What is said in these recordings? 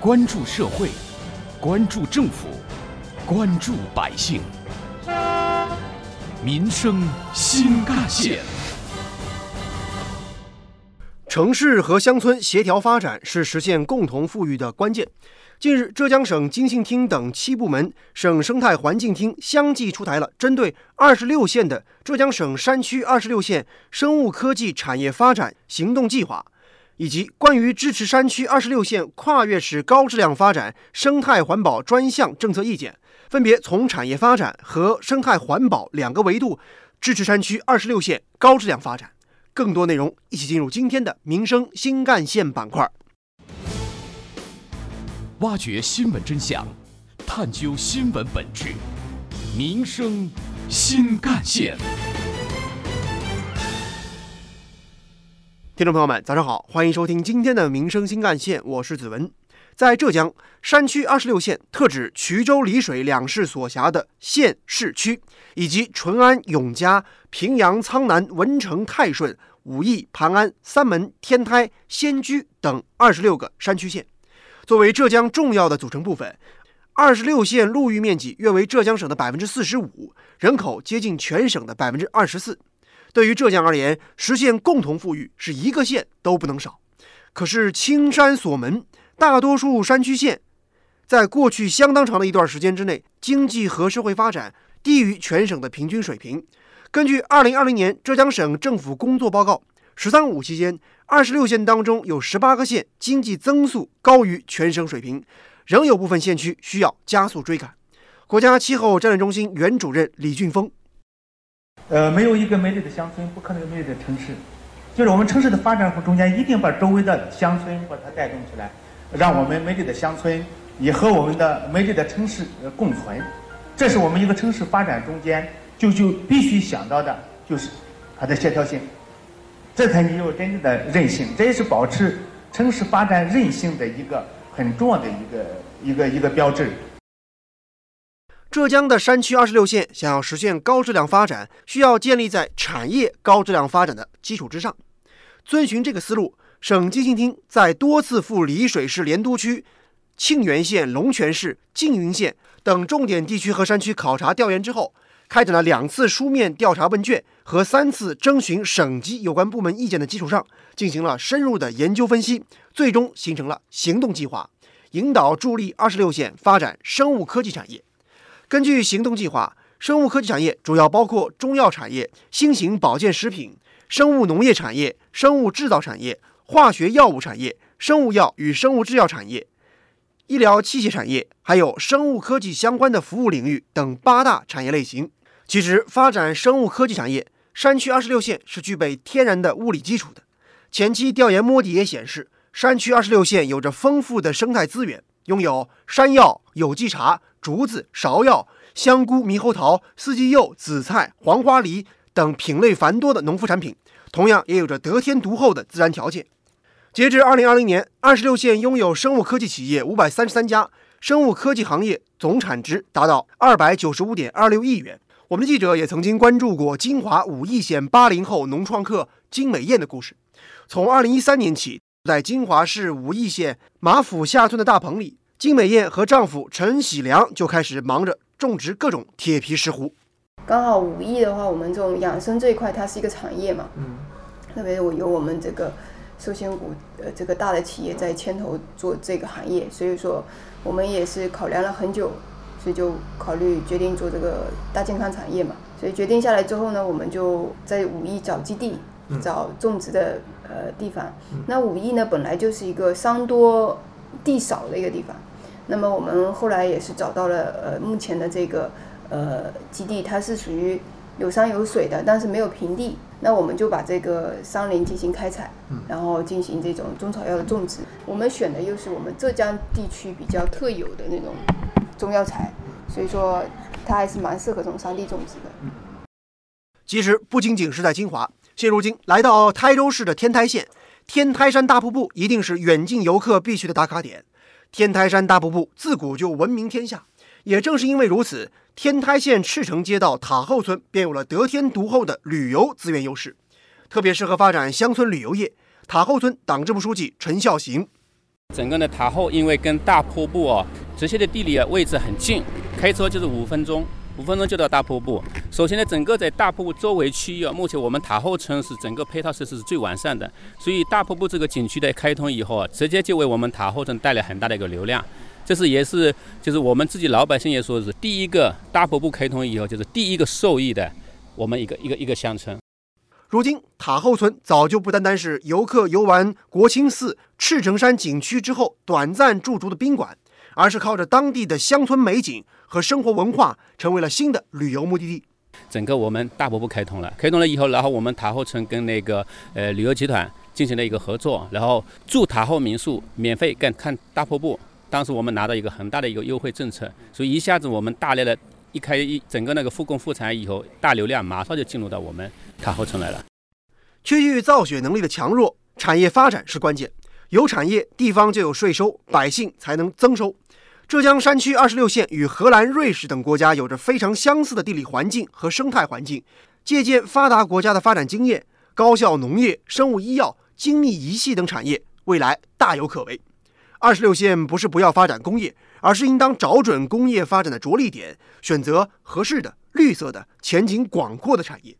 关注社会，关注政府，关注百姓，民生新干线。城市和乡村协调发展是实现共同富裕的关键。近日，浙江省经信厅等七部门、省生态环境厅相继出台了针对二十六县的浙江省山区二十六县生物科技产业发展行动计划，以及关于支持山区二十六县跨越式高质量发展生态环保专项政策意见，分别从产业发展和生态环保两个维度支持山区二十六县高质量发展。更多内容，一起进入今天的民生新干线板块。挖掘新闻真相，探究新闻本质，民生新干线。听众朋友们，早上好，欢迎收听今天的民生新干线，我是子文。在浙江山区二十六县，特指衢州、丽水两市所辖的县市区，以及淳安、永嘉、平阳、苍南、文成、泰顺、武义、磐安、三门、天台、仙居等二十六个山区县。作为浙江重要的组成部分，二十六县陆域面积约为浙江省的百分之四十五，人口接近全省的百分之二十四。对于浙江而言，实现共同富裕是一个县都不能少。可是青山锁门，大多数山区县在过去相当长的一段时间之内，经济和社会发展低于全省的平均水平。根据二零二零年浙江省政府工作报告，“十三五”期间。二十六县当中有十八个县经济增速高于全省水平，仍有部分县区需要加速追赶。国家气候战略中心原主任李俊峰：呃，没有一个美丽的乡村，不可能有美丽的城市。就是我们城市的发展和中间，一定把周围的乡村把它带动起来，让我们美丽的乡村也和我们的美丽的城市共存。这是我们一个城市发展中间就就必须想到的，就是它的协调性。这才你有真正的韧性，这也是保持城市发展韧性的一个很重要的一个一个一个标志。浙江的山区二十六县想要实现高质量发展，需要建立在产业高质量发展的基础之上。遵循这个思路，省经信厅在多次赴丽水市莲都区、庆元县、龙泉市、缙云县等重点地区和山区考察调研之后。开展了两次书面调查问卷和三次征询省级有关部门意见的基础上，进行了深入的研究分析，最终形成了行动计划，引导助力二十六县发展生物科技产业。根据行动计划，生物科技产业主要包括中药产业、新型保健食品、生物农业产业、生物制造产业、化学药物产业、生物药与生物制药产业。医疗器械产业，还有生物科技相关的服务领域等八大产业类型。其实，发展生物科技产业，山区二十六县是具备天然的物理基础的。前期调研摸底也显示，山区二十六县有着丰富的生态资源，拥有山药、有机茶、竹子、芍药、香菇、猕猴桃、四季柚、紫菜、黄花梨等品类繁多的农副产品，同样也有着得天独厚的自然条件。截至二零二零年，二十六县拥有生物科技企业五百三十三家，生物科技行业总产值达到二百九十五点二六亿元。我们的记者也曾经关注过金华武义县八零后农创客金美艳的故事。从二零一三年起，在金华市武义县马府下村的大棚里，金美艳和丈夫陈喜良就开始忙着种植各种铁皮石斛。刚好武义的话，我们这种养生这一块，它是一个产业嘛，嗯，特别我有我们这个寿仙谷呃这个大的企业在牵头做这个行业，所以说我们也是考量了很久。所以就考虑决定做这个大健康产业嘛。所以决定下来之后呢，我们就在武义找基地，找种植的呃地方。那武义呢，本来就是一个山多地少的一个地方。那么我们后来也是找到了呃目前的这个呃基地，它是属于有山有水的，但是没有平地。那我们就把这个山林进行开采，然后进行这种中草药的种植。我们选的又是我们浙江地区比较特有的那种。中药材，所以说它还是蛮适合这种山地种植的。其实不仅仅是在金华，现如今来到台州市的天台县，天台山大瀑布一定是远近游客必去的打卡点。天台山大瀑布自古就闻名天下，也正是因为如此，天台县赤城街道塔后村便有了得天独厚的旅游资源优势，特别适合发展乡村旅游业。塔后村党支部书记陈孝行。整个的塔后因为跟大瀑布哦，这些的地理位置很近，开车就是五分钟，五分钟就到大瀑布。首先呢，整个在大瀑布周围区域啊，目前我们塔后村是整个配套设施是最完善的，所以大瀑布这个景区的开通以后啊，直接就为我们塔后村带来很大的一个流量。这是也是就是我们自己老百姓也说是第一个大瀑布开通以后就是第一个受益的我们一个一个一个乡村。如今塔后村早就不单单是游客游玩国清寺、赤城山景区之后短暂驻足的宾馆，而是靠着当地的乡村美景和生活文化，成为了新的旅游目的地。整个我们大瀑布开通了，开通了以后，然后我们塔后村跟那个呃旅游集团进行了一个合作，然后住塔后民宿免费跟看大瀑布。当时我们拿到一个很大的一个优惠政策，所以一下子我们大量的一开一整个那个复工复产以后，大流量马上就进入到我们塔后村来了。区域造血能力的强弱，产业发展是关键。有产业，地方就有税收，百姓才能增收。浙江山区二十六县与荷兰、瑞士等国家有着非常相似的地理环境和生态环境，借鉴发达国家的发展经验，高效农业、生物医药、精密仪器等产业未来大有可为。二十六县不是不要发展工业，而是应当找准工业发展的着力点，选择合适的、绿色的、前景广阔的产业。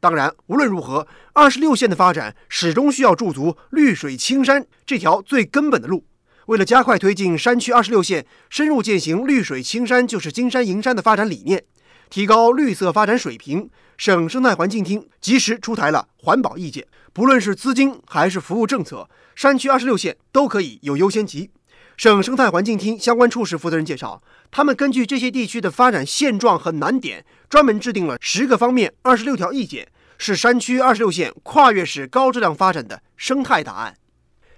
当然，无论如何，二十六县的发展始终需要驻足绿水青山这条最根本的路。为了加快推进山区二十六县深入践行“绿水青山就是金山银山”的发展理念，提高绿色发展水平，省生态环境厅及时出台了环保意见。不论是资金还是服务政策。山区二十六县都可以有优先级。省生态环境厅相关处室负责人介绍，他们根据这些地区的发展现状和难点，专门制定了十个方面、二十六条意见，是山区二十六县跨越式高质量发展的生态答案。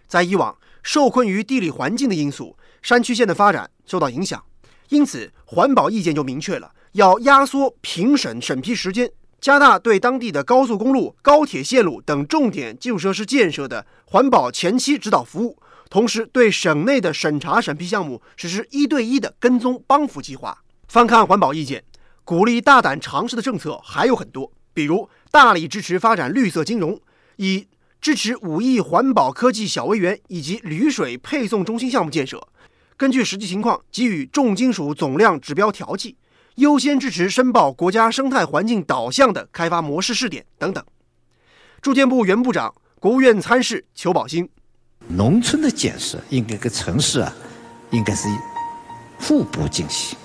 在以往，受困于地理环境的因素，山区县的发展受到影响，因此环保意见就明确了要压缩评审审批时间。加大对当地的高速公路、高铁线路等重点基础设施建设的环保前期指导服务，同时对省内的审查审批项目实施一对一的跟踪帮扶计划。翻看环保意见，鼓励大胆尝试的政策还有很多，比如大力支持发展绿色金融，以支持五亿环保科技小微园以及铝水配送中心项目建设，根据实际情况给予重金属总量指标调剂。优先支持申报国家生态环境导向的开发模式试点等等。住建部原部长、国务院参事裘宝兴：农村的建设应该跟城市啊，应该是互补进行。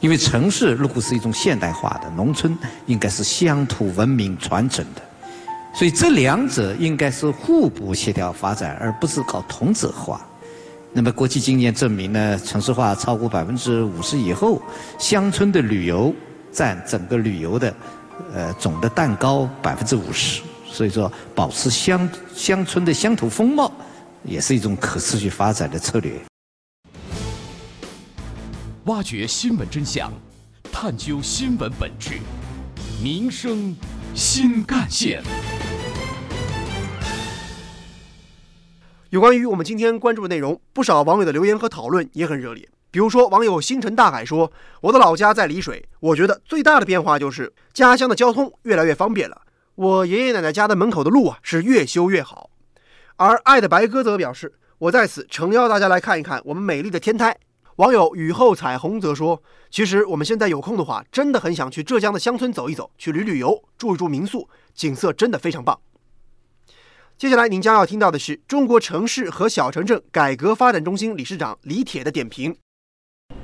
因为城市如果是一种现代化的，农村应该是乡土文明传承的，所以这两者应该是互补协调发展，而不是搞同质化。那么，国际经验证明呢，城市化超过百分之五十以后，乡村的旅游占整个旅游的呃总的蛋糕百分之五十。所以说，保持乡乡村的乡土风貌，也是一种可持续发展的策略。挖掘新闻真相，探究新闻本质，民生新干线。有关于我们今天关注的内容，不少网友的留言和讨论也很热烈。比如说，网友星辰大海说：“我的老家在丽水，我觉得最大的变化就是家乡的交通越来越方便了。我爷爷奶奶家的门口的路啊是越修越好。”而爱的白鸽则表示：“我在此诚邀大家来看一看我们美丽的天台。”网友雨后彩虹则说：“其实我们现在有空的话，真的很想去浙江的乡村走一走，去旅旅游，住一住民宿，景色真的非常棒。”接下来您将要听到的是中国城市和小城镇改革发展中心理事长李铁的点评。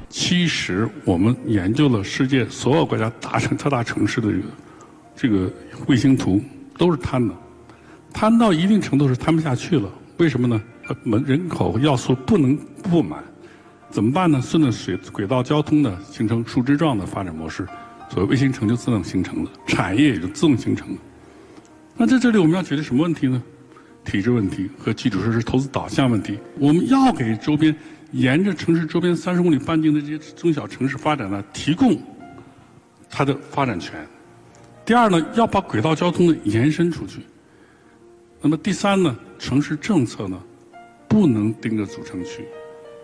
其实我们研究了世界所有国家大城特大城市的这个这个卫星图，都是瘫的，摊到一定程度是摊不下去了。为什么呢？门人口要素不能不满，怎么办呢？顺着水轨道交通的形成树枝状的发展模式，所谓卫星城就自动形成了，产业也就自动形成了。那在这里我们要解决什么问题呢？体制问题和基础设施投资导向问题，我们要给周边沿着城市周边三十公里半径的这些中小城市发展呢提供它的发展权。第二呢，要把轨道交通呢延伸出去。那么第三呢，城市政策呢不能盯着主城区，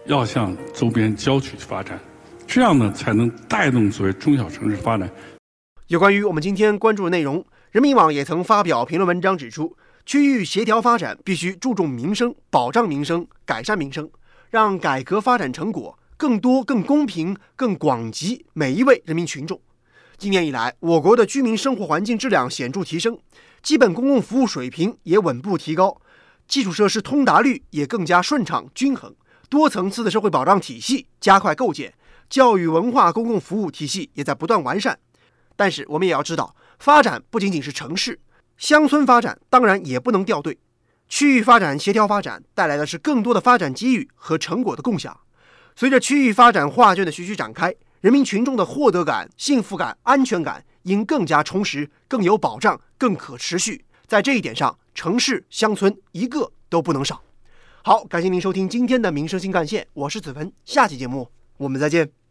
要向周边郊区去发展，这样呢才能带动所谓中小城市发展。有关于我们今天关注的内容，人民网也曾发表评论文章指出。区域协调发展必须注重民生，保障民生，改善民生。让改革发展成果更多、更公平、更广及每一位人民群众。今年以来，我国的居民生活环境质量显著提升，基本公共服务水平也稳步提高，基础设施通达率也更加顺畅均衡，多层次的社会保障体系加快构建，教育文化公共服务体系也在不断完善。但是，我们也要知道，发展不仅仅是城市，乡村发展当然也不能掉队。区域发展协调发展带来的是更多的发展机遇和成果的共享。随着区域发展画卷的徐徐展开，人民群众的获得感、幸福感、安全感应更加充实、更有保障、更可持续。在这一点上，城市、乡村一个都不能少。好，感谢您收听今天的《民生新干线》，我是子文，下期节目我们再见。